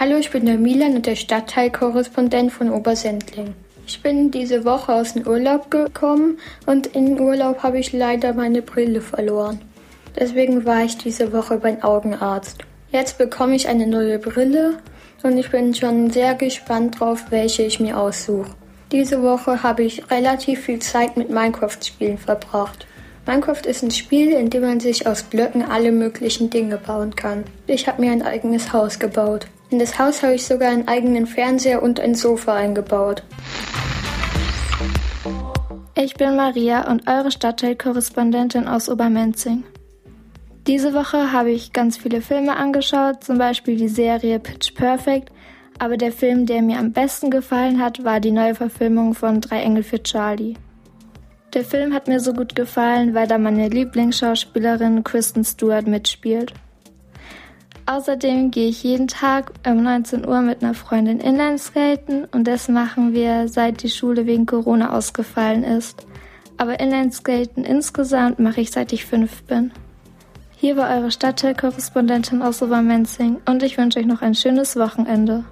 Hallo, ich bin der Milan und der Stadtteilkorrespondent von Obersendling. Ich bin diese Woche aus dem Urlaub gekommen und in Urlaub habe ich leider meine Brille verloren. Deswegen war ich diese Woche beim Augenarzt. Jetzt bekomme ich eine neue Brille und ich bin schon sehr gespannt drauf, welche ich mir aussuche. Diese Woche habe ich relativ viel Zeit mit Minecraft-Spielen verbracht. Minecraft ist ein Spiel, in dem man sich aus Blöcken alle möglichen Dinge bauen kann. Ich habe mir ein eigenes Haus gebaut. In das Haus habe ich sogar einen eigenen Fernseher und ein Sofa eingebaut. Ich bin Maria und eure Stadtteilkorrespondentin aus Obermenzing. Diese Woche habe ich ganz viele Filme angeschaut, zum Beispiel die Serie Pitch Perfect, aber der Film, der mir am besten gefallen hat, war die neue Verfilmung von Drei Engel für Charlie. Der Film hat mir so gut gefallen, weil da meine Lieblingsschauspielerin Kristen Stewart mitspielt. Außerdem gehe ich jeden Tag um 19 Uhr mit einer Freundin Inlineskaten und das machen wir, seit die Schule wegen Corona ausgefallen ist. Aber Inlineskaten insgesamt mache ich seit ich fünf bin. Hier war eure Stadtteilkorrespondentin aus Obermenzing und ich wünsche euch noch ein schönes Wochenende.